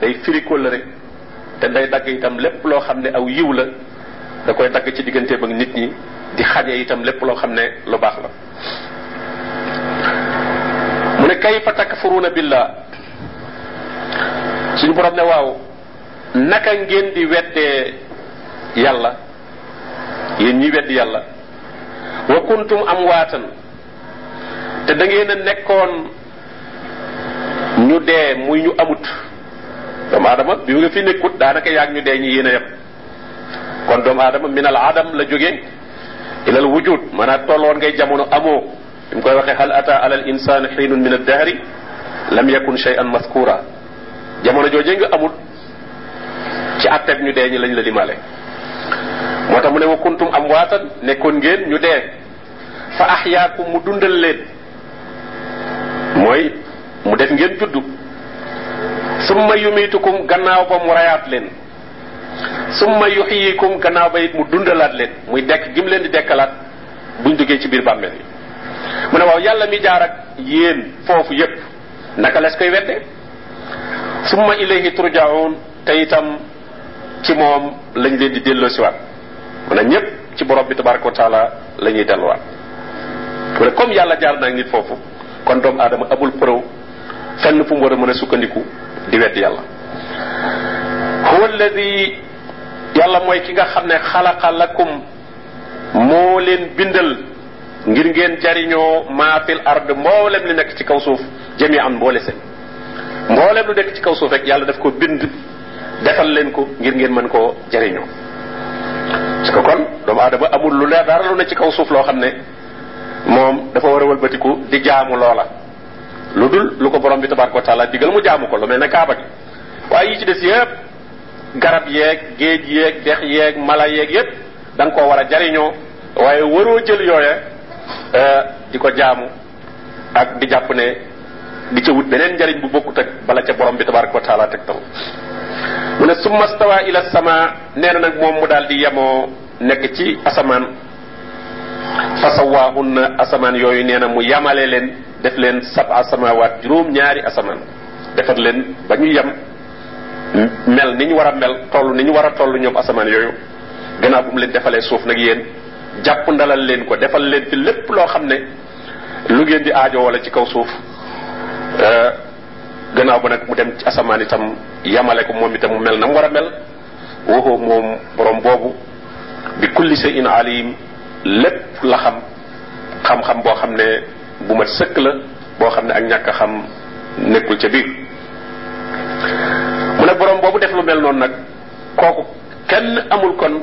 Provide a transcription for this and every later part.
day firi kóllëre te day dagg itam lépp loo xam ne aw yiw la da koy dagg ci digganteem ak nit ñi di xaje itam lépp loo xam ne lu baax la. Mu ne kayfa takfuruuna billah? Suñu borom ne waaw naka ngeen di weddee yàlla? Yéen ñi weddi yàlla. Wa kuntum amwaatan. Te da ngeen a nekkoon ñu dee muy ñu amut doomu aadama bi nga fi nekkut daanaka yaag ñu dee ñi yéen a yem kon doomu aadama minal adam la jóge ilal wujud maanaam tolloon ngay jamono amoo. Bi koy waxee hal ata alal insani xiinun min addahri lam yakun shay'an maskura jamono jooje nga amul. Ci atteb ñu dee ñi lañ la limale moo tax mu ne wa kuntum amwaatan nekkoon ngeen ñu dee. Fa ahyaakum mu leen. Mooy mu def ngeen juddu summa yumitukum gannaaw ba mu rayaat leen. summa yuxyikum gannaaw ba it mu dundalaat leen. muy dekk gim leen di dekkalaat buñ duggee ci biir bàmmeel yi. mu ne waaw yàlla mi jaar ak yéen foofu yépp naka les koy wedde? summa ilayhi turjaun te itam ci moom lañ leen di delloo siwaat mu ne ñépp ci borom bi tabaraka wa taala la ñuy delluwaat. mu ne comme yàlla jaar naag nit foofu kon doomu aadama amul preuve fenn fu mu war a mën a sukkandiku di wedd yàlla. Huwa alladi yàlla mooy ki nga xam ne xalaqa lakum moo leen bindal ngir ngeen jariñoo maa fil ard mboolem li nekk ci kaw suuf jami an mboole seen. Mboolem lu nekk ci kaw suuf rek yàlla daf ko bind defal leen ko ngir ngeen mën koo jariñoo. Parce que kon doomu aadama amul lu leer dara lu ne ci kaw suuf loo xam ne moom dafa war a wëlbatiku di jaamu loola lu dul lu ko borom bi tabaraka wa taala digal mu jaamu ko lu mel ne kaaba gi. Waaye yi ci des yépp garab yeeg géej yeeg dex yeeg mala yeeg yépp da nga koo war a jariñoo. Waaye waroo jël ko jaamu ak di jàpp ne di ca wut beneen njariñ bu bokkut ak bala ca borom bi wa taala taw. Summa stawa ila sama nee na nag moom mu daal di yemoo nekk ci asamaan. Fasawaahunna asamaan yooyu nee na mu yamale leen def leen saba samawaat juróom ñaari asamaan. defar leen ba ñu mel ni ñu war a mel toll ni ñu war a toll ñoom asamaan yooyu. gannaaw bu mu leen defalee suuf nag yéen jàpp ndalal leen ko defal leen fi lépp loo xam lu ngeen di aajo wala ci kaw suuf. Gannaaw ba nag mu dem ci asamaan itam yamale ko moom itam mu mel na mu war a mel. waxoo moom borom boobu bi kulli shay'in alim lépp la xam xam-xam boo xam bu mat sëkk la boo xam ne ak ñàkk xam nekkul ca biir. mu ne borom boobu def lu mel noonu nag kooku kenn amul kon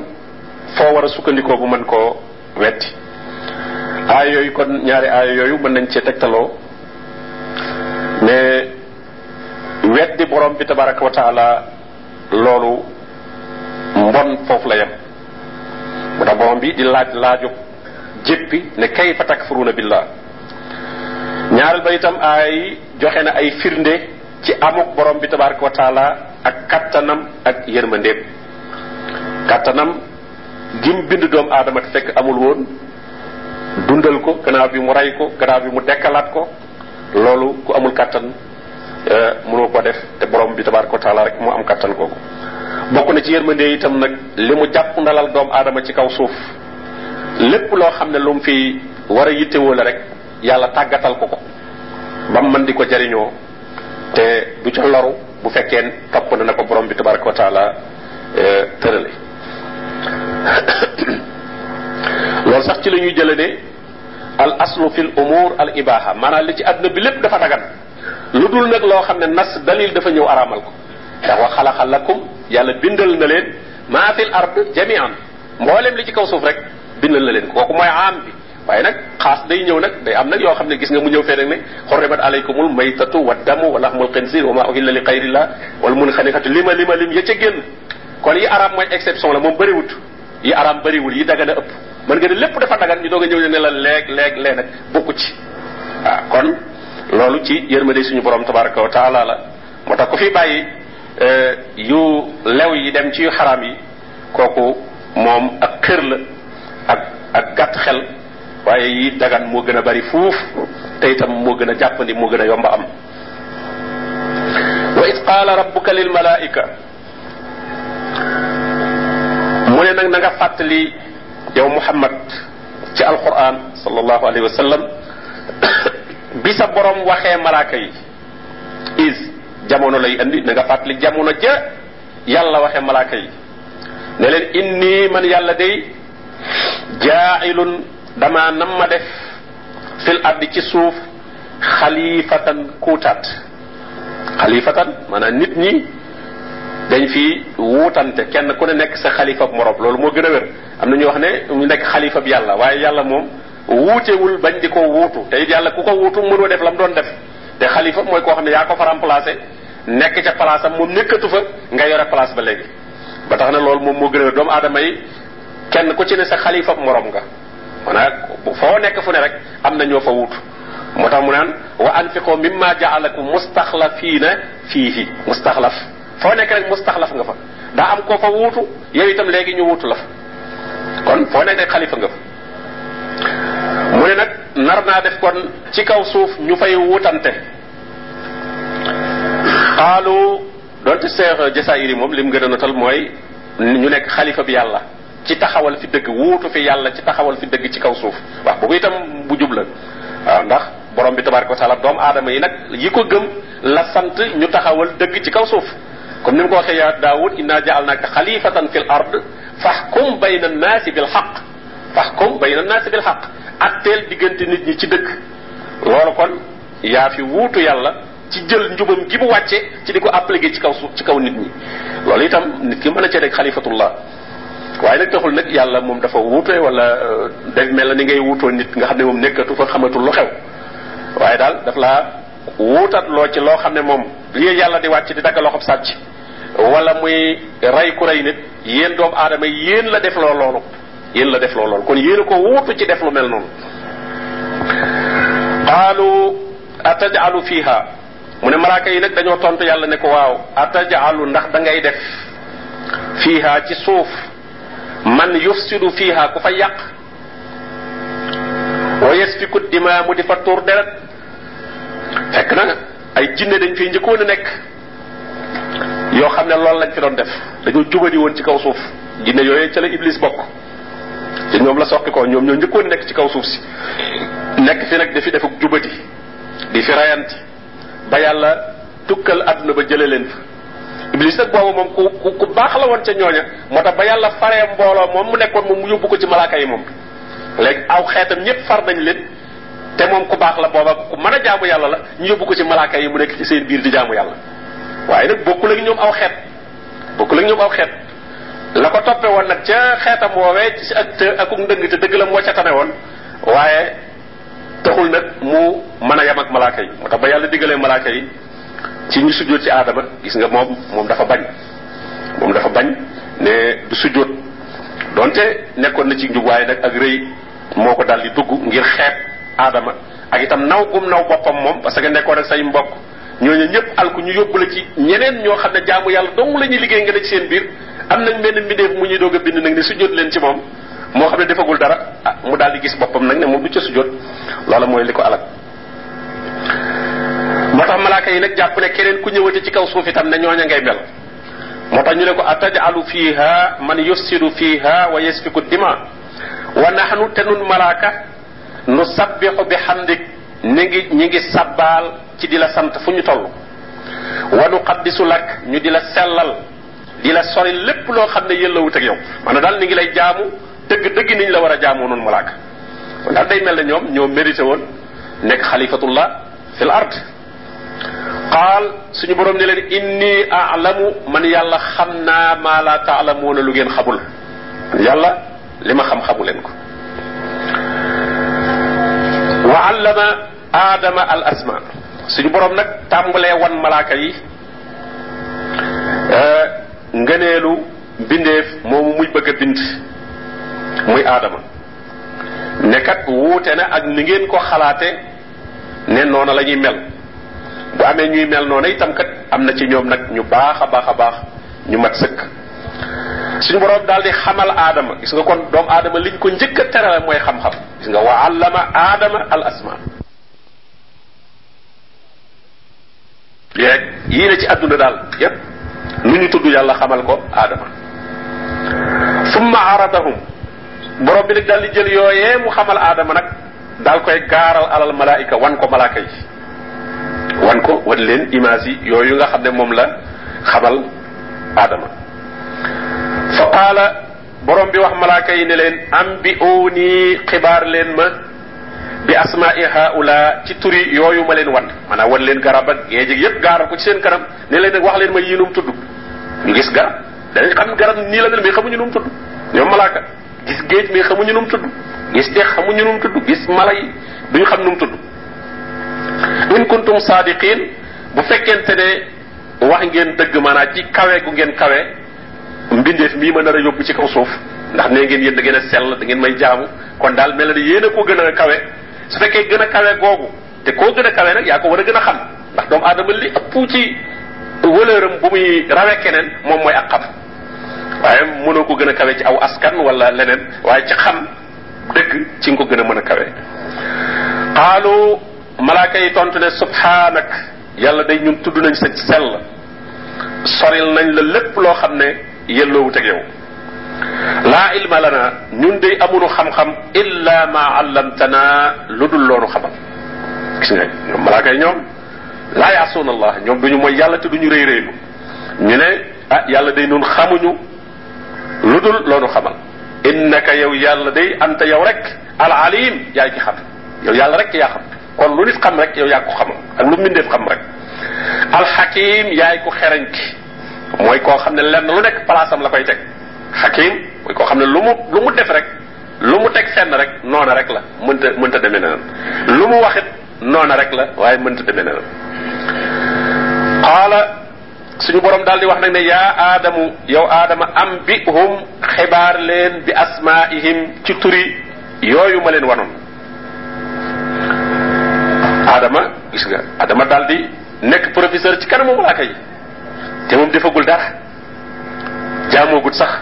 foo war a sukkandikoo bu mën koo wetti. Aaya yooyu kon ñaari aaya yooyu mën nañ cee tegtaloo mais weddi borom bi tabaraka wa taala loolu mbon foofu la yem. Mu borom bi di laaj laaju jéppi ne kayfa takfuruuna billah ñaareel ba itam ay joxe na ay firnde ci amuk borom bi tabaraka wa taala ak kattanam ak yërmandeem. Kattanam gim bind doomu aadama te fekk amul woon dundal ko gannaaw bi mu rey ko bi mu dekkalaat ko loolu ku amul kattan mënoo ko def te borom bi tabaraka wa taala rek moo am kattan kooku bokk na ci yërmande itam nag li mu jàpp ndalal doomu aadama ci kaw suuf lépp loo xam ne fi war a rek yàlla tàggatal ko ko ba mu mën di ko te du ca loru bu fekkee topp na ko borom bi tabaraka wa taala tërale loolu sax ci la ñuy jële ne al aslu fil umur al ibaha maanaam li ci àdduna bi lépp dafa dagan lu dul nag loo xam ne nas dalil dafa ñëw araamal ko ndax wa xalaqa lakum yàlla bindal na leen maa fil ard jamian mboolem li ci kaw suuf rek bindal na leen ko kooku mooy aam bi waaye nag xaas day ñëw nag day am nag yoo xam ne gis nga mu ñëw fee nag ne xorrimat alaykumul maytatu wa damu wa lahmul xinzir wa ma uhilla li xayrillah wal munxaniqatu lima lima lim ya ca génn kon yi araam mooy exception la moom bëriwut yi araam bëriwul yi dagan a ëpp mën nga ne lépp dafa dagan ñu doog a ñëw ne la leeg leeg lee nag bokku ci waaw kon loolu ci yërmande suñu borom tabaraka wa taala la moo tax ku fi bàyyi yu lew yi dem ci yu xaraam yi kooku moom ak xër la ak ak gàtt xel waaye yi dagan moo gën a bari fuuf te itam moo gën a jàppandi moo gën a yomba am. Wa id qaala rabbuka lil malaika. Mu ne nag na nga fàttali yow muhammad ci alquran sallallahu alayhi wa sallam bi sa borom waxee malaaka yi is jamono lay andi na nga fàttali jamono ja yàlla waxee malaaka yi. Ne leen inni man yàlla day jaailun dama nam ma def fil ardi ci suuf xalifatan kuutaat xalifatan maanaam nit ñi dañ fi wuutante kenn ku ne nekk sa xalifa morom loolu moo gën a wér am na ñu wax ne ñu nekk xalifa bi yàlla waaye yàlla moom wuutewul bañ di ko wuutu te it yàlla ku ko wuutu mënoo def la mu doon def te xalifa mooy koo xam ne yaa ko fa remplacé nekk ca place am moom nekkatu fa nga yore place ba léegi ba tax na loolu moom moo gën a doomu aadama yi kenn ku ci ne sa xalifa morom nga maanaam foo nekk fu ne rek am na ñoo fa wut moo tax mu naan wa anfiqoo mimma jaalakum mustaxlafiina fiihi. Mustaxlaf. Foo nekk rek mustaxlaf nga fa. Daa am koo fa wuutu yow itam léegi ñu wuutu la fa. Kon foo nekk rek xalifa nga fa. Mu ne nag nar naa def kon ci kaw suuf ñu fay wutante xaalu donte seex jasaayir yi moom lim gën a notal mooy ñu nekk xalifa bi yàlla. Ci taxawal fi dëgg wuutu fi yàlla ci taxawal fi dëgg ci kaw suuf wax boobu itam bu jub la ndax borom bi tabaraka wa taala doomu aadama yi nag yi ko gëm la sant ñu taxawal dëgg ci kaw suuf comme ni mu ko waxee yaa daawud inna jaalnaaka xalifatan fil ard faxkum bayna annaasi bil xaq faxkum bayna annaasi bil xaq atteel diggante nit ñi ci dëgg loolu kon yaa fi wuutu yàlla ci jël njubam gi mu wàcce ci di ko appliqué ci kaw suuf ci kaw nit ñi loolu itam nit ki mën a cee rek xalifatullah waaye nag taxul nag yàlla moom dafa wuute wala day mel ni ngay wuutoo nit nga xam ne moom nekkatu fa xamatul lu xew waaye daal daf laa wuutat loo ci loo xam ne moom lii yàlla di wàcc di dagg loxob sàcc wala muy rey ku rey nit yéen doomu aadama yéen la def loo loolu yéen la def loo loolu kon yéen ko wuutu ci def lu mel noonu qaalu atajalu fiha mu ne malaaka yi nag dañoo tontu yàlla ne ko waaw atajalu ndax da ngay def fiha ci suuf man yufsidu fiha ku fa yàq. wa yasfiku dima mu di fa tuur deret. fekk na ay jinne dañ fiy njëkkoon a nekk. yoo xam ne loolu lañ fi doon def. dañoo jubadi woon ci kaw suuf. jinne yooyu ca la iblis bokk. ci ñoom la soqi ñoom ñoo njëkkoon nekk ci kaw suuf si. nekk fi nag dafi defuk jubadi. di fi rayanti. ba yàlla tukkal àdduna ba jële leen fa. Iblis nag boobu moom ku ku la woon ca ñooña. Moo ba yàlla faree mbooloo moom mu nekkoon moom mu yóbbu ko ci malaaka yi moom. Léegi aw xeetam ñëpp far nañ leen te moom ku baax la booba ku mën a jaamu yàlla la ñu yóbbu ko ci malaaka yi mu nekk ci seen biir di jaamu yàlla. Waaye nag bokkul ak ñoom aw xeet bokkul ak ñoom aw xeet. La ko toppe woon nag ca xeetam woowee ci ak akuk ndëng te dëgg la moo ca tane woon. Waaye taxul nag mu mën a yam ak malaaka yi. Moo ba diggalee malaaka yi ci ñu sujjóot ci aadama gis nga moom moom dafa bañ. Moom dafa bañ ne du sujjóot. Donte nekkoon na ci njub waaye nag ak rëy moo ko daal di dugg ngir xeet aadama ak itam naw gum naw boppam moom parce que nekkoon ak say mbokk ñooñu ñëpp alku ñu yóbbu la ci ñeneen ñoo xam ne jaamu yàlla dong la ñuy liggéey nga ne ci seen biir. Am nañ benn mbindeef mu ñuy doog a bind nag ne sujjóot leen ci moom moo xam ne defagul dara ah mu daal di gis boppam nag ne moom du ca sujjóot. Loola mooy li ko alak moo tax malaaka yi nag jàpp ne keneen ku ñëwati ci kaw suuf itam ne ñooña ngay mel moo tax ñu ne ko atajalu fiha man yufsidu fiha wa yasfiku dima wa nahnu te nun malaaka nu sabbixu bi xamdik ñi ngi ñi ngi sabbaal ci di la sant fu ñu toll wa nu qaddisu lak ñu di la sellal di la sori lépp loo xam ne yëllawut ak yow maanaam daal ni ngi lay jaamu dëgg dëgg niñ la war a jaamoo noonu malaaka daal day mel ne ñoom ñoo mérité woon nekk xalifatullah fil ard qaal suñu borom ne leen inni alamu man yàlla xam naa maa la taalamuuna lu ngeen xamul. Yàlla li ma xam xamu leen ko. Wa allama aadama al asma suñu borom nag tàmbalee wan malaaka yi ngëneelu mbindeef moomu muy bëgg a bind muy aadama. Ne kat wuute na ak ni ngeen ko xalaate ne noona la ñuy mel bu amee ñuy mel noonu itam kat am na ci ñoom nag ñu baax a baax a baax ñu mat sëkk. Suñu borom daal di xamal aadama gis nga kon doomu aadama liñ ko njëkk a terale mooy xam-xam. Gis nga wa allama aadama al asma yeeg yii ne ci àdduna daal yépp. Nu ñu tudd yàlla xamal ko aadama summa aradahum. Borom bi nag daal di jël yooyee mu xamal aadama nag daal koy gaaral alal malaayika wan ko malaaka yi wan ko wan leen image yi yooyu nga xam ne moom la xamal aadama fa qaala borom bi wax malaaka yi ne leen am bi nii xibaar leen ma bi asmaai haula ci turi yooyu ma leen wan. Maanaam wan leen garab ak géej yépp gaaral ko ci seen kanam ne leen wax leen ma yii num tudd. Ñu gis garab danañ xam garab nii la mel mais xamuñu num tudd. Ñoom malaaka gis géej mais xamuñu num tudd. Gis dex xamuñu num tudd. Gis mala yi duñu xam num tudd. in countum sadiqine bu fekkente ne wax ngeen dëgg maanaa ci cawe gu ngeen kawe mbindeef mii ma nar a yóbbu ci kaw suuf ndax ne ngeen yéen da ngeen a sell da ngeen may jaamu. Kon daal mele ne yéena ko gën a kawe. Su fekkee gën a cawe goobu te koo gën a cawe nag yaa ko war a gën a xam ndax doomu aadama li ëpp ci wëlëeram bu muy rawe keneen moom mooy ak xab waaye mënoo ko gën a cawe ci aw askan wala leneen waaye ci xam dëgg ci nga ko gën a mën a kawe. Aalu malaaka yi tontu ne subhaanak yàlla day ñun tudd nañ sa sell soril nañ la lépp loo xam ne yelloowut ak yow laa ilma lana ñun day amunu xam-xam illa ma allamtana lu dul loonu xamal gis nga ñoom malaaka yi ñoom laa yaasuuna allah ñoom duñu mooy yàlla te duñu rëy rëylu ñu ne ah yàlla day nun xamuñu lu dul loonu xamal innaka yow yàlla day anta yow rek al alim yaay ki xam yow yàlla rek yaa xam kon lu nit xam rek yow yaa ko xam ak lu mbindeef xam rek alxakim yaay ko xereñ ki mooy koo xam ne lenn lu nekk palaasam la koy teg xakim mooy koo xam ne lu mu lu mu def rek lu mu teg fenn rek noona rek la mënta mënta demee neneen lu mu waxit noona rek la waaye mënta demee neneen qaala suñu borom daal di wax nag ne yaa aadamu yow aadama am bi hum xibaar leen bi asmaihim ci turi yooyu ma leen wanoon aadama gis nga aadama daal di nekk professeur ci kanamu malaaka yi. Te moom defagul dara. Jaamoogut sax.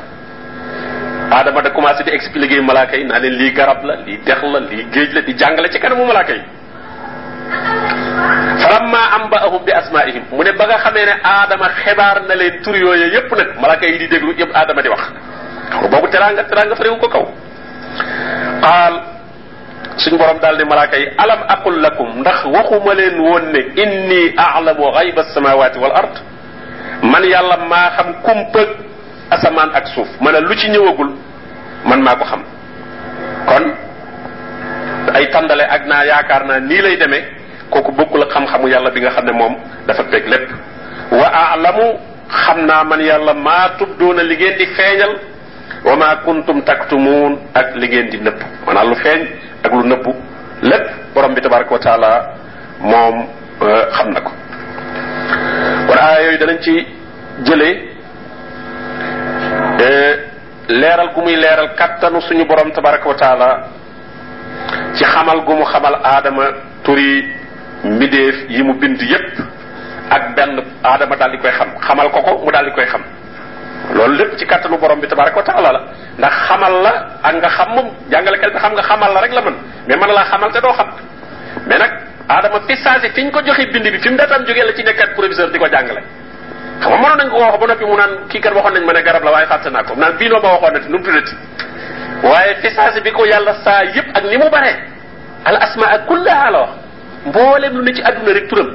Aadama da commencé di expliquer malaaka yi naa leen lii garab la lii dex la lii géej la di jàngale ci kanamu malaaka yi. Falamma amba'ahum bi asma'ihim. Mu ne ba nga xamee ne aadama xibaar na leen tur yooyu yépp nag di déglu yépp aadama di wax. Boobu teraanga teraanga farewu ko kaw. Qaal suñu borom daal ne malaaka yi alam aqul lakum ndax waxuma leen woon ne inni a'lamu ghayba as-samawati wal ard man yàlla maa xam kumpëg asamaan ak suuf ma ne lu ci ñëwagul man maa ko xam kon ay tàndale ak naa yaakaar naa nii lay demee kooku bokkul ak xam-xamu yàlla bi nga xam ne moom dafa teg lépp wa a'lamu xam naa man yàlla maa tubdoona li ngeen di feeñal wa ma kuntum taktumuun ak li ngeen di nëbb maanaam lu feeñ ak lu nëbbu lépp borom bi tabaraka wa taala moom xam na ko. Kon aaya yooyu danañ ci jëlee leeral gu muy leeral kattanu suñu borom tabaraka wa taala ci xamal gu mu xamal aadama turi mbindeef yi mu bind yépp ak benn aadama daal di koy xam xamal ko ko mu daal di koy xam loolu lépp ci kattanu borom bi tabaraka wa taala la. Ndax xamal la ak nga xam moom jàngalekat bi xam nga xamal la rek la mën. Mais mën laa xamal te doo xam. Mais nag aadama fi saasi fi ñu ko joxe bind bi fi mu daataan jógee la ci nekkat professeur di ko jàngale. Xam nga mënoon nañ ko wax ba noppi mu naan kii kat waxoon nañ ma ne garab la waaye fàtte naa ko. Naan bii noo ma waxoon na ti nu mu tuddati? Waaye fi saasi bi ko yàlla saa yëpp ak ni mu bare al asma ak kullaha la wax. Lu ne ci àdduna rek turam.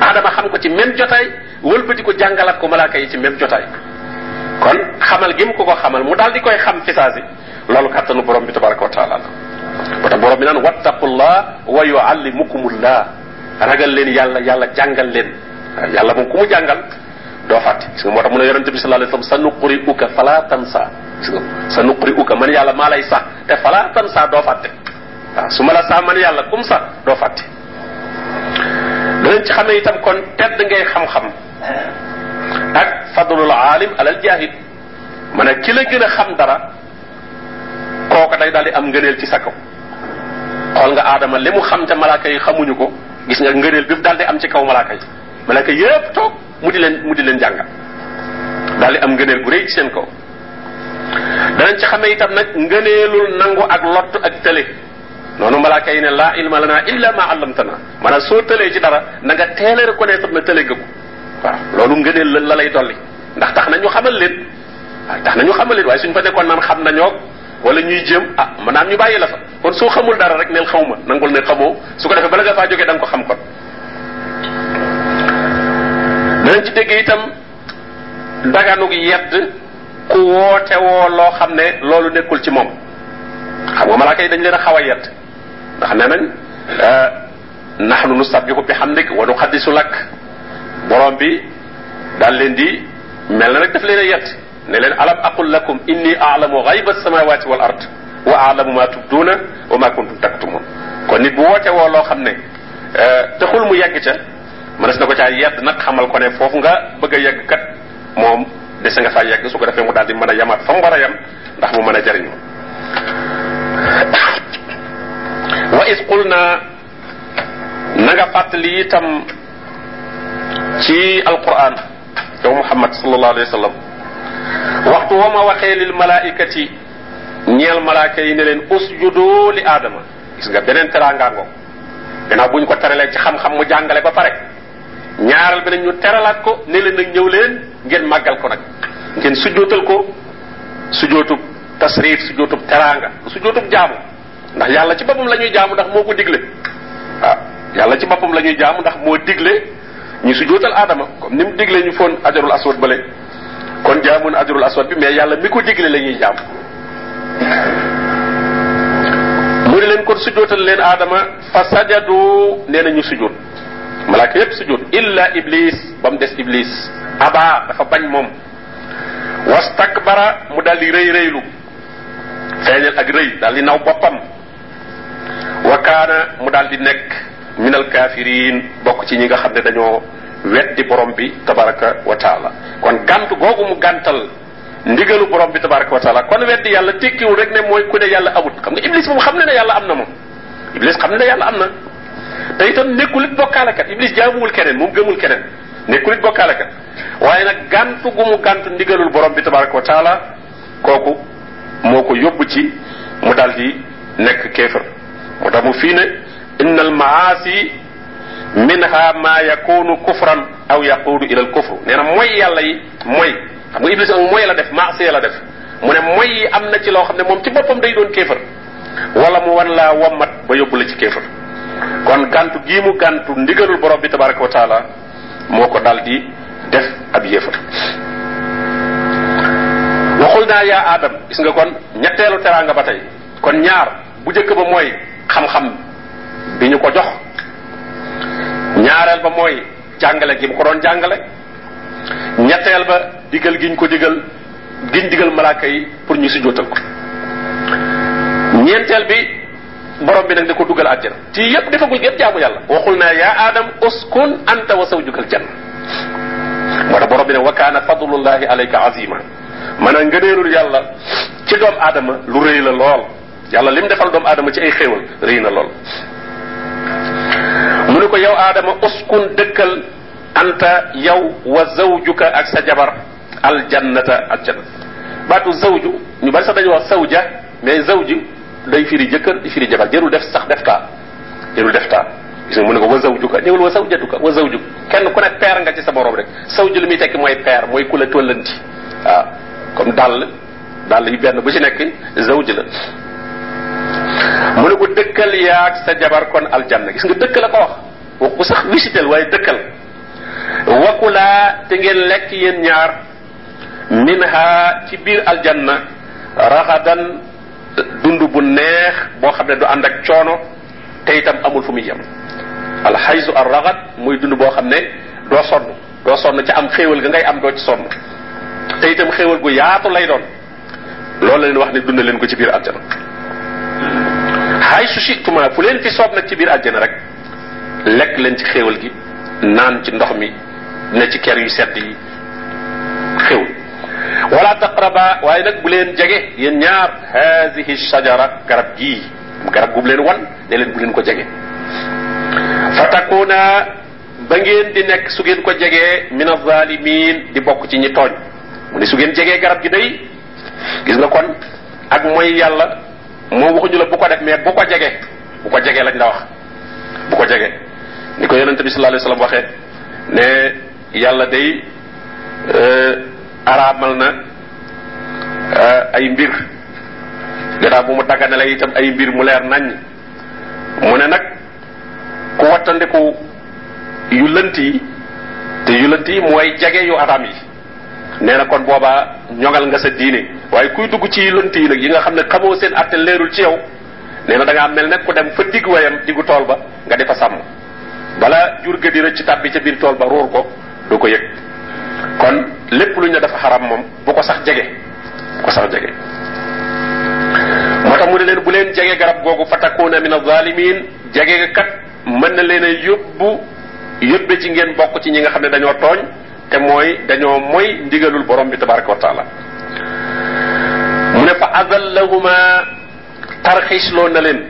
Aadama xam ko ci même jotaay wëlbati ko jàngalaat ko malaaka yi ci même jotaay. kon xamal gi mu ko ko xamal mu di koy xam fi saasi loolu kàttanu borom bi tabaraka wa taala la. Moo tax borom bi naan wattaqullah wa yuallimukumullah. Ragal leen yàlla yàlla jàngal leen. Yàlla moom ku mu jàngal doo fàtte. Gis nga moo tax mu ne yonente bi sallallahu alayhi wasallam sa nuqri uka fala tansa. Gis nga uka man yàlla maa lay sax te fala tansa doo fàtte. Waaw su ma la man yàlla kum sax doo fàtte. Danañ ci xamee itam kon tedd ngay xam-xam ak fadlul aalim alal jaahid ma ne ki la gën xam dara kooka day daal di am ngëneel ci sa kaw. Xool nga aadama li mu xam te malaaka yi xamuñu ko gis nga ngëneel bi di am ci kaw malaaka yi. Malaaka yépp toog mu di leen mu di am ngëneel gu rëy ci seen kaw. Danañ ci xamee itam nag ngëneelul nangu ak lott ak tële. Noonu malaaka yi ne laa ilma lana illa ma allamtana maanaam soo tëlee ci dara na nga teel a reconnaître na tële nga ko waaw loolu ngëneel la la lay dolli ndax tax na ñu xamal leen tax na ñu xamal leen waaye suñ fa nekkoon naan xam nañoo wala ñuy jéem ah maanaam ñu bàyyi la fa kon soo xamul dara rek neel xaw ma nangul ne xamoo su ko defee bala nga faa jógee da nga ko xam kon danañ ci dégg itam daganug yedd ku woote woo loo xam ne loolu nekkul ci moom xam nga malaaka yi dañ leen a xaw a yedd ndax nee nañ nahnu nusabbihu bi hamdik wa nuqaddisu lak borom bi daal leen di mel na nag daf leen a yedd ne leen alam aqul lakum inni a'lamu ghayba as-samawati wal ard wa a'lamu ma tubduna wa ma kuntum taktumun. kon nit bu woote woo loo xam ne taxul mu yegg ca mënees na ko caa yedd nag xamal ko ne foofu nga bëgg a yegg kat moom dese nga faa yegg su ko defee mu daal di mën a yamaat fa mu war a yem ndax mu mën a jariñu. Wa is qulna na nga fàttali itam ci alquran. Yow muhammad sallallahu alayhi wa sallam waxtu wa ma waxee lil malaikati. Ñeel malaaka yi ne leen usjudu li aadama. Gis nga beneen teraangaango gannaaw buñ ko teralee ci xam-xam mu jàngale ba pare ñaaral bi ñu teralaat ko ne leen nag ñëw leen ngeen màggal ko nag. Ngeen sujjootal ko. Tasrif sujjootub jaamu. Ndax yàlla ci boppam la ñuy ndax moo digle. Waaw yàlla ci boppam la ñuy ndax digle ñu sujjootal aadama. Comme ni mu ñu foon ajarul aswad bële kon jaamun ajarul aswad bi mais yàlla mi ko digle la ñuy jaamu mu ne leen kon sujjootal leen aadama fa sajadu nee na ñu sujjoot malaaka yépp illa iblis ba mu iblis. Aba dafa bañ moom. Wastakbara mu daal di rëy rëylu. Feeñal ak rëy daal di naw boppam. Wa kaana mu daal di nekk minal kaafiriin bokk ci ñi nga xam dañoo weddi borom bi tabaraka wa taala. Kon gant googu mu gàntal ndigalu borom bi tabaraka wa taala kon weddi yàlla tekkiwul rek ne mooy ku ne yàlla amut. Xam nga iblis moom xam ne ne yàlla am iblis xam ne ne yàlla am na. Nekkul iblis jaamuwul keneen moom gëmul keneen. Nekkul it bokkaalekat. Waaye nag gàntu gu mu gàntu ndigalul borom bi tabaraka wa taala kooku moo ko yóbbu ci mu daal di nekk kéefër. Moo fii ne إن المعاصي منها ما يكون كفرا أو يقود إلى الكفر. نحن موي يالي موي. مو إبليس أم موي لدف معصي لدف من موي أم نتي لو خمد مم تبا فم دايدون كفر ولا موان لا ومت بيو بلج كفر كون غانتو جيمو غانتو نيجل البرابي تبارك وتعالى موكو دالدي دف أبي يفر وقلنا يا آدم اسنغا كون نتيلو ترانغا باتي كون نيار بجيك بموي خم خم bi ñu ko jox. ñaareel ba mooy jàngale gi mu ko doon jàngale. ñetteel ba digal giñ ko digal giñ digal malaaka yi pour ñu sujjóotal ko. ñeenteel bi borom bi nag da ko dugal ci yépp defagul gépp jaamu yàlla. waxul naa yaa aadam uskun anta wa sawjukal janna moo tax borom bi ne wa kaana fadlullahi alayka azima maanaam ngëneelul yàlla ci doom aadama lu rëy la lool. yàlla lim defal doom aadama ci ay xéewal rëy na lool ne ko yow aadama uskun dëkkal anta yow wa zawjuka ak sa jabar aljannata aljanna baatu zawju ñu bari sax dañuy wax sawja mais zawju day firi jëkkër di firi jabar jërul def sax def taa jërul def taa gis nga mu ne ko wa zawjuka ñëwul wa zawjatuka wa zawjuk kenn ku ne peer nga ci sa borom rek sawju li muy tekki mooy peer mooy ku la tollanti waaw comme dàll dàll yi benn bu ci nekk zawj la mu ne ko dëkkal yaag sa jabar kon aljanna gis nga dëkk la ko wax wax ko sax wisitel waaye dëkkal wakulaa te ngeen lekk yéen ñaar minha ci biir aljanna raxadan dund bu neex boo xam ne du ànd ak coono te itam amul fu muy yem alxaysu ar raxat muy dund boo xam ne doo sonn doo sonn ca am xéewal ga ngay am doo ci sonn te itam xéewal gu yaatu lay doon loolu la leen wax ne dund leen ko ci biir aljana xay su situma fu leen fi soob nag ci biir aljana rek lekk leen ci xéewal gi naan ci ndox mi ne ci ker yu sedd yi xéwal wala taqraba waaye nag bu leen jege yéen ñaar haadihi shajara garab gii garab gu bu leen wan ne leen bu leen ko jege. Fa takuna ba ngeen di nekk su ngeen ko jegee min azalimin di bokk ci ñi tooñ. Mu ne su ngeen jegee garab gi day gis nga kon ak mooy yàlla moom waxuñu la bu ko def mais bu ko jege bu ko jegee lañ la wax. Bu ko jege ni ko yonente bi sallallahu alayhi wasallam waxee ne yàlla day araamal na ay mbir. Gannaaw bu mu dagganale itam ay mbir mu leer nañ. Mu ne nag ku wattandiku yu lënt yi te yu lënt yi mooy jege yu araam yi. Nee kon boobaa ñoŋal nga sa diine. Waaye kuy dugg ci lënt yi nag yi nga xam ne xamoo seen atte leerul ci yow nee da ngaa mel ne ku dem fa digg wayam diggu tool ba nga di fa sàmm bala jur ga di rëcc tàbbi ca biir tool ba ruur ko du ko yëg. Kon lépp lu ñu dafa xaram moom bu ko sax jege ko sax jege. Moo tax mu ne leen bu leen jege garab googu fatakuuna min azalimin jege kat mën na leen a yóbbu yóbbe ci ngeen bokk ci ñi nga xam ne dañoo tooñ te mooy dañoo mooy ndigalul borom bi tabaraka wa taala. Mu ne fa azallahuma tarxiisloo na leen.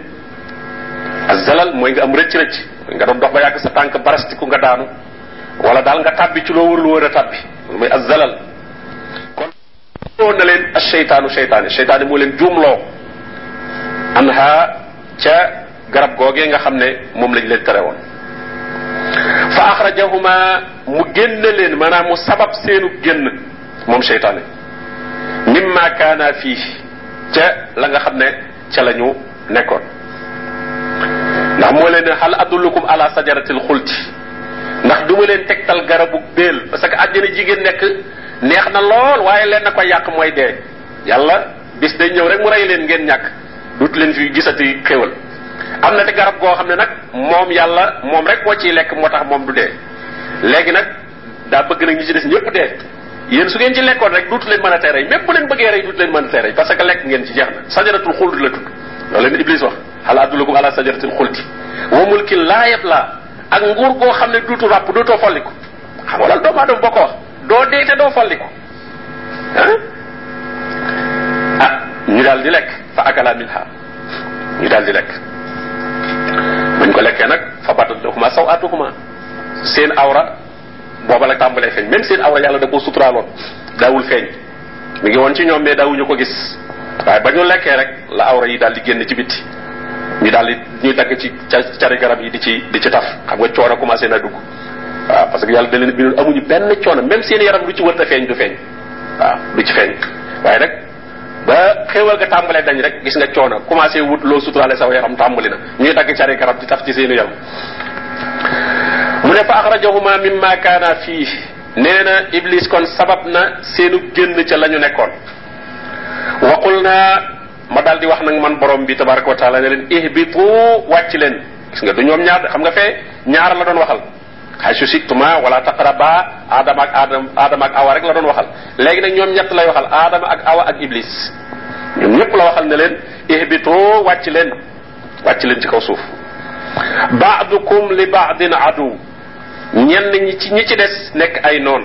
Azalal mooy nga am rëcc rëcc nga doon dox ba yàgg sa tànk barastiku nga daanu? Wala daal nga tàbbi ci loo warul woon a tàbbi? Mooy azalal kon loo na leen as seytaanu seytaane seytaane moo leen juumloo. Anha ca garab googee nga xam ne moom lañ leen tere woon. Fa axrajahuma mu génne leen maanaam mu sabab seenu génn moom seytaane mimma kaana fii ca la nga xam ca la ñu ndax moo leen ne hal adullukum ala sajaratil xulti ndax du ma leen tegtal garabu béel parce que àjjana jigéen nekk neex na lool waaye leen na ko yàq mooy dee. yàlla bis day ñëw rek mu rey leen ngeen ñàkk dut leen fi gisati xéwal am na te garab goo xam ne nag moom yàlla moom rek moo ciy lekk moo tax moom du dee. léegi nag daa bëgg nag ñi ci des ñëpp dee. yéen su ngeen ci lekkoon rek duutu leen mën a tee rey même bu leen bëggee rey duutu leen mën a tee rey parce que lekk ngeen ci jeex na. sajaratul xuld la tudd. loolu leen iblis wax hal adullukum ala sajaratil xulti wa ak nguur goo xam ne duutu ràpp duutoo folliku. Xam nga loolu doomu aadama boo ko doo dee te ah ñu daal di lekk fa akala minha. Ñu daal di lekk. Buñ ko lekkee nag fa badat lahuma sawatuhuma. Seen awra booba la tàmbalee feeñ. Même seen awra yàlla da koo suturaaloon. Daawul feeñ. Mi ngi woon ci ñoom mais daawuñu ko gis. Waaye ba ñu lekkee rek la awra yi daal di génn ci bitti ñu daal di ñuy dagg ci cari garab yi di ci di ci taf. Xam nga coono commencé na dugg. Waaw parce que yàlla da leen bindoon amuñu benn coono même seen yaram lu ci wër a feeñ du feeñ. Waaw du ci feeñ. Waaye nag ba xéewal ga tàmbalee dañ rek gis nga coono commencé wut loo suturaale saw yaram tàmbali na. Ñuy dagg cari garab di taf ci seenu yaram. Mu ne fa axrajahuma mimma kaana fii. Nee na iblis kon sabab na seenu génn ca la ñu nekkoon. Waqul naa ma daal di wax nag man borom bi tabaraka taala ne leen ihbitu wàcc leen. Gis nga du ñoom ñaar xam nga fee ñaar la doon waxal. Su siktuma wala taqraba aadama ak aadam aadama ak awa rek la doon waxal. Léegi nag ñoom ñett lay waxal aadama ak awa ak iblis. Ñoom ñëpp la waxal ne leen ihbitu wàcc leen. Wàcc leen ci kaw suuf. Baadukum li baadin adu. Ñenn ñi ci ñi ci des nekk ay noon.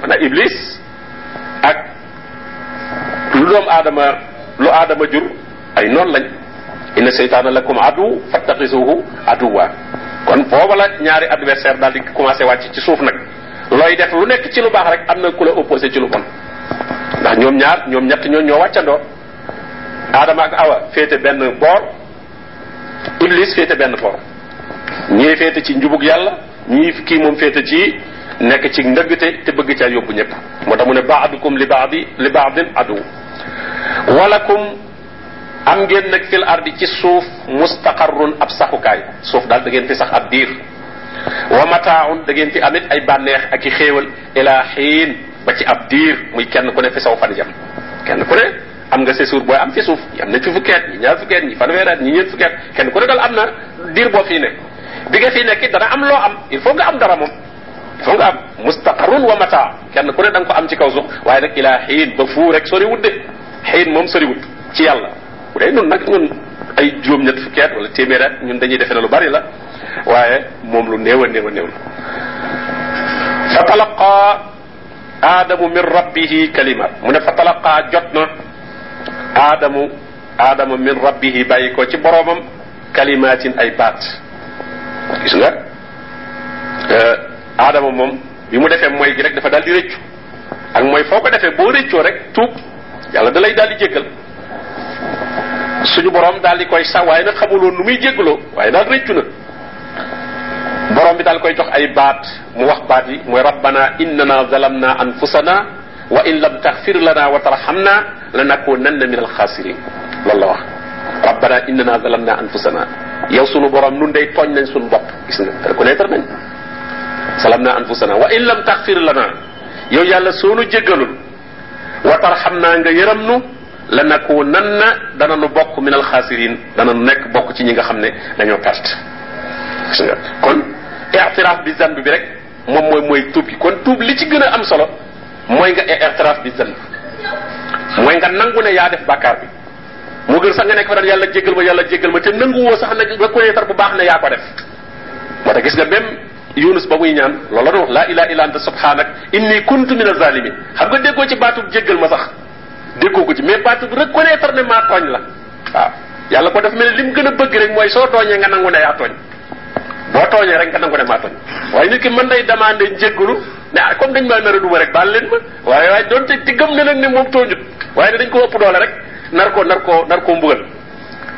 Maanaam iblis ak lu doom aadama lu aadama jur ay noon lañ. Inna seytaana lakum adu fattaqisuhu aduwa kon booba la ñaari adversaire daal di commencé wàcc ci suuf nag. Looy def lu nekk ci lu baax rek am na ku la opposé ci lu bon. Ndax ñoom ñaar ñoom ñett ñoo ñoo wàccandoo. Aadama ak awa féete benn boor iblis féete benn boor. Ñii féete ci njubug yàlla ñii kii moom féete ci nekk ci ndëggte te bëgg caa yóbbu ñëpp moo mu ne baadukum li baadi li baadin adu walakum am ngeen nag fil ardi ci suuf mustaqarrun ab saxukaay suuf daal da ngeen fi sax ab diir wa mataaun da ngeen fi amit ay bànneex ak i xéewal ila xiin ba ci ab diir muy kenn ku ne fi saw fan jam kenn ku ne am nga séjour booy am fi suuf am nañ fi fukkeet ñi ñaar fukkeet ñi fanweeraat ñi ñeent fukkeet kenn ku ne daal am na diir boo fii nekk bi nga fii nekk dana am loo am il faut nga am dara moom il faut nga am mustaqarrun wa mataa kenn ku ne da nga ko am ci kaw suuf waaye nag ila xiin ba fuu rek sori wut xiin moom sori wut ci yàlla bu dee ñun nag ñun ay juróom-ñett fukki at wala téeméer at ñun dañuy defe ne lu bari la waaye moom lu néew a néew a néew la fa talaqa aadamu min rabbihi kalimat mu ne fa talaqa jot na aadamu aadama min rabbihi bàyyi ko ci boroomam kalimatin ay baat gis nga aadama moom bi mu defee mooy gi rek dafa daal di rëccu ak mooy foo ko defee boo rëccoo rek tuub yàlla da lay di jéggal suñu borom daal di koy sax waaye nag xamuloon nu muy jéggaloo daal rëccu na borom bi daal koy jox ay baat mu wax baat yi mooy rabbana innana zalamna anfusana wa in lam taxfir lana wa tarhamna lanakunanna min alxaasirin loolu la wax rabbana innana zalamna anfusana yow sunu borom nun day tooñ nañ sunu bopp gis nga reconnaître nañ zalamna anfusana wa in lam taxfir lana yow yàlla soonu jéggalul wa tarhamna nga yëram nu lanakunanna dana nu bokk min alxaasirin dana nu nekk bokk ci ñi nga xam ne perte. Nga kon i'tiraaf bi zanb bi rek moom mooy mooy tuub kon tuub li ci gën a am solo mooy nga i'tiraaf bi zanb. Mooy nga nangu ne yaa def bàkkaar bi. Moo gën sax nga nekk fa daan yàlla jéggal ma yàlla jéggal ma te nanguwoo sax nag reconnaître bu baax ne yaa ko def. Moo tax gis nga même Yunus ba muy ñaan loolu la wax laa ilaha illa anta subhanak inni kuntu min azalimin xam nga déggoo ci baatub jéggal ma sax déggoo ko ci mais baatub reconnaître ne maa tooñ la. Waaw yàlla ko def mel ne li mu gën a bëgg rek mooy soo tooñee nga nangu ne yaa tooñ. Boo tooñee rek nga nangu ne maa tooñ. Waaye nit ki day demandé ne ah comme dañ maa rek baal leen ma. Waaye waaye doonte ti gëm ne nag ne moom tooñut waaye dañ ko ëpp doole rek nar ko nar ko nar koo mbugal.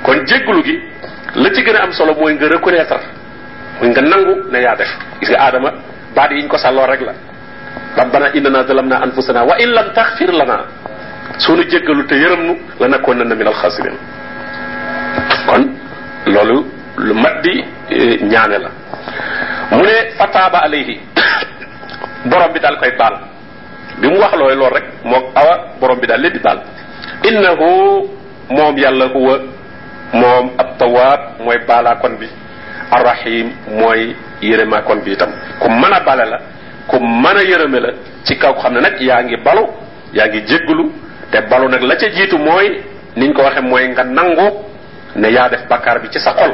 Kon jéggalu gi la ci gën a am solo mooy nga reconnaître nga nangu ne yaa def gis nga aadama baat yi ñu ko sàlloo rek la. Rabbana innana zalamna anfusana wa in lam taxfir lana sunu jéggalu te yërëm la nakkoon na min alxasirin kon loolu lu mat di ñaane la. Mu ne fataaba alayhi. Borom bi daal koy baal. Bi mu wax looy lool rek awa borom bi daal leen di baal. Innahu moom yàlla huwa moom ab tawaab mooy baalaakoon bi arrahim mooy yërëmaakoon bi itam. Ku mën a la ku mën a yërëme la ci kaw xam ne balu yaa ngi jéggulu te balu nag la ca jiitu mooy niñ ko waxee mooy nga nangu ne yaa def bi ci sa xol.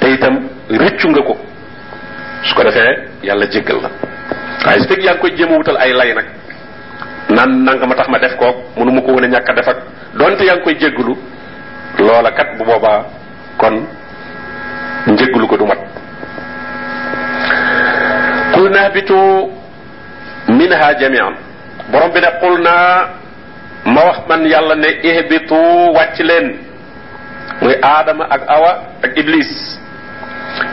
Te itam rëccu nga ko. Su ko defee yàlla jéggal la. Waaye su fekk yaa ngi koy jéem wutal ay lay nag naan nanga ma tax ma def koog mënu ma ko wane def ak donte yaa ngi koy jéggalu loola kat bu boobaa kon njéggalu ko du mat. qul nahbitu minha jamian. Borom bi ne qul naa ma wax man yàlla ne ihbitu wàcc leen. Muy aadama ak awa ak iblis.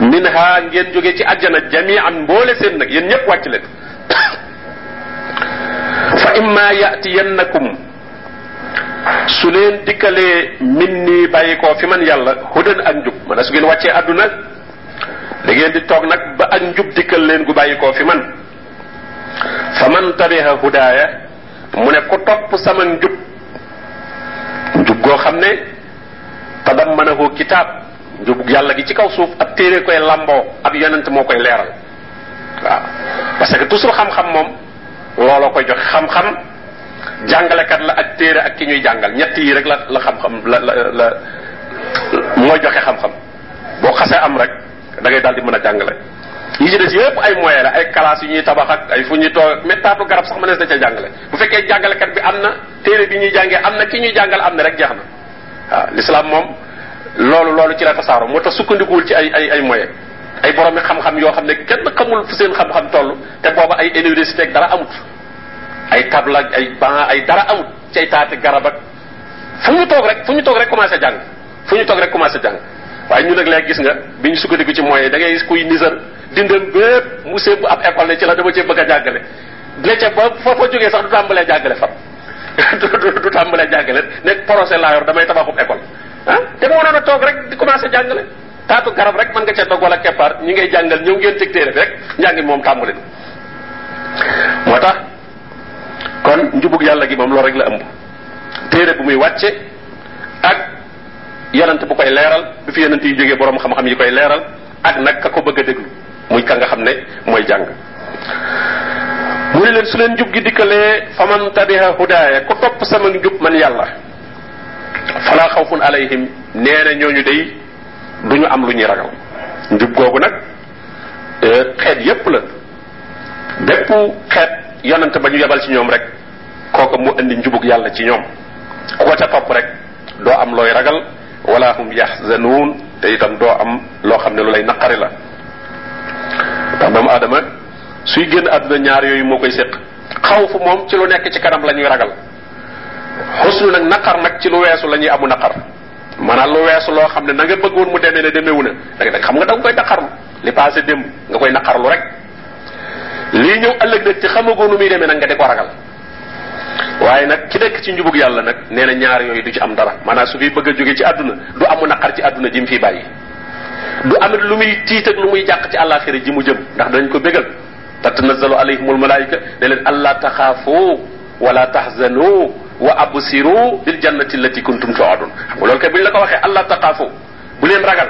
Minha ngeen jóge ci àjjana jamian mboole seen nag yéen ñëpp wàcc leen. Fa imma yatiyannakum su leen dikkalee min fi man yàlla hudan ak njub. man su ngeen wàccee àdduna da ngeen di toog nag ba ak njub dikkal leen gu bàyyi fi man. fa man tabiha hudaaya mu ne ku topp sama njub njub goo xam ne tadammanahu kitaab njub yàlla gi ci kaw suuf koy lamboo ab yonent koy leeral. waaw parce que toujours xam-xam koy joxe. xam-xam jàngalekat la ak téere ak ki ñuy jàngal ñett yi rek la la xam-xam la la la joxe xam-xam. Boo xasee am rek da ngay daal di mën a jàngale. Yi ci des yëpp ay moyen la ay classe yu ñuy tabax ak ay fu ñuy toog garab sax mënees na ca jàngale. Bu fekkee jàngalekat bi am na téere bi ñuy jàngee am na ki ñuy jàngal am na rek jeex na. L'islam moom loolu loolu ci la tasaaro moo tax sukkandikuwul ci ay ay ay moyen ay borom xam-xam yoo xam ne kenn xamul fu seen xam-xam toll te ay université ak dara amut ay table ay ban ay dara amut. Ci ay taati garab ak. Fu ñu rek fu ñu toog rek commencé jàng. Fu ñu toog rek commencé jàng. Waaye ñu nag léegi gis nga bi ñu sukkandiku ci moyen da ngay gis kuy nisar dindam bépp mu sébb ab école ci la dama cee bëgg a jàngale. Ca ba foofa jógee sax du tàmbalee jàngale fam. Du jàngale. Nekk procès laa yor damay tabaxub école. Ah te moo doon a toog rek di commencé jàngale. Taatu garab rek mën nga cee dog wala keppaar ñi ngay jàngal ñëw ngeen teg téere bi rek tàmbali moo tax kon njubug yàlla gi moom loolu rek la ëmb. Téere bu muy wàcce ak yonent bu koy leeral bu fi yonent yi jógee borom xam-xam yi koy leeral ak nag ka ko bëgg a déglu muy ka nga xam ne mooy jàng. Mu ne su leen njub gi dikkalee faman tabiha hudaaya ku topp sama njub man yàlla fala xawfun alayhim nee na ñooñu day duñu am lu ñuy ragal. Njub googu nag xeet yépp la. Bépp xeet yonent ba ñu yebal ci ñoom rek kooku mu indi njubug yàlla ci ñoom. Ku ko ca topp rek doo am looy ragal wala hum yaxzanuun te itam doo am loo xam ne lu lay naqari la. Ndax doomu aadama suy génn àdduna ñaar yooyu moo koy séq. Xawfu moom ci lu nekk ci kanam la ñuy ragal. Xusnu nag naqar nag ci lu weesu la ñuy amu naqar. Maanaam lu weesu loo xam ne na nga bëggoon mu demee ne demeewu na. Da nga xam nga da koy naqarlu. Li passé démb nga koy naqarlu rek. Lii ñëw ëllëg nag ci xamagoo nu muy demee nag nga ragal waaye nag ki nekk ci njubug yàlla nag nee na ñaar yooyu du ci am dara. Maanaam su fi bëgg a jóge ci àdduna du amu naqar ci àdduna ji mu fi bàyyi. Du amit lu muy tiit ak lu muy jàq ci àllaaxira ji mu jëm ndax dañ ko bégal. Tatanazzalu alayhimul malaayika ne leen allah taxaafu wala tahzanu wa absiru bil jannati allati kuntum tuadun xam nga loolu kay buñ la ko waxee allah taxaafu bu leen ragal.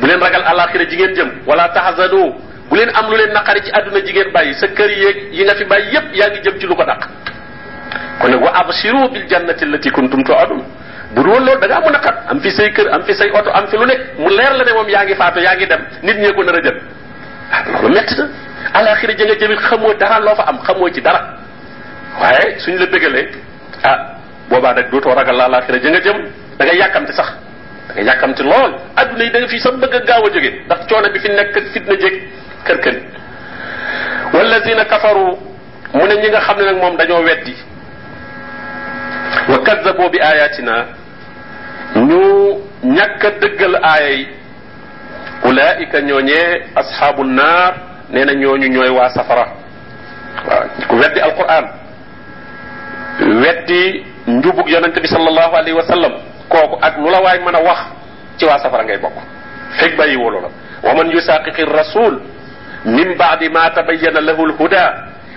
Bu leen ragal àllaaxira ji ngeen jëm. Wala tahzanu bu leen am lu leen naqari ci àdduna ji ngeen bàyyi. Sa kër yeeg yi nga fi bàyyi yépp yaa ngi jëm ci lu ko daq kon nag wa absiru bil jannati allati kuntum tuadun bu dul woon loolu da nga amu naqar am fi say kër am fi say oto am fi lu nekk mu leer la ne moom yaa ngi faatu yaa ngi dem nit ñee ko nar a jël ah loolu metti na alaxira ja nga jëmit xamoo dara loo fa am xamoo ci dara waaye suñ la bëggalee ah boobaa nag dootoo ragal la alaxira ja nga jëm da nga yàkkamti sax da nga yàkkamti lool adduna yi da nga fi sax bëgg a gaaw a jóge ndax coono bi fi nekk fitna jég kër kër wallazina kafaru mu ne ñi nga xam ne nag moom dañoo weddi وكذبوا بآياتنا. نو نك دغل آيي أولئك نيوني أصحاب النار. نينا نيوني نيوي وا سفرة. ويدي القرآن. ويدي نجوبك يونت صلى الله عليه وسلم. كوكو أك نولا واي مانا واخ. تي وا سفرة غاي بوك فيك باي وولو ومن يساقق الرسول. من بعد ما تبين له الهدى.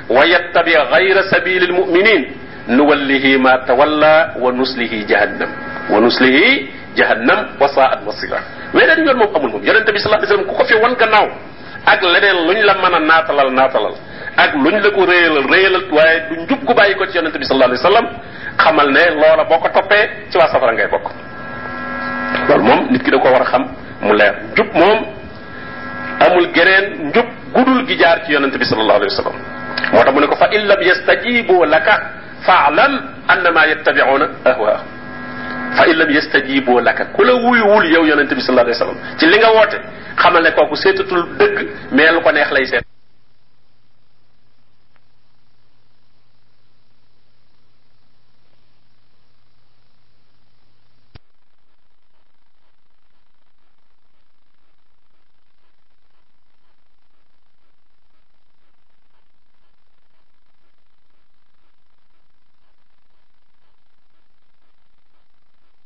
ويتبع غير سبيل المؤمنين. نوله ما تولى ونسله جهنم. ونسله جهنم وصاء المصير ولن يور موم امول موم يونت بي صلى الله عليه وسلم كوكو في وان كناو اك لنين لون لا مانا ناتالال ناتالال اك لون لا كو ريال ريال واي دو نجوب كو بايكو تي يونت بي صلى الله عليه وسلم خمال ني لولا بوكو توبي تي وا سفر غاي بوكو لول موم نيت كي داكو ورا خام مو لير نجوب موم امول غرين نجوب غودول جي جار تي يونت صلى الله عليه وسلم موتا مونيكو فا ان يستجيبوا لك فاعلم أن ما يتبعون اهواء فإن لم يستجيبوا لك. كل ويول يو يونس صلى الله عليه وسلم تي ليغا ووتي xamal ne kooku seetatul dëgg كو نيه لاي سيت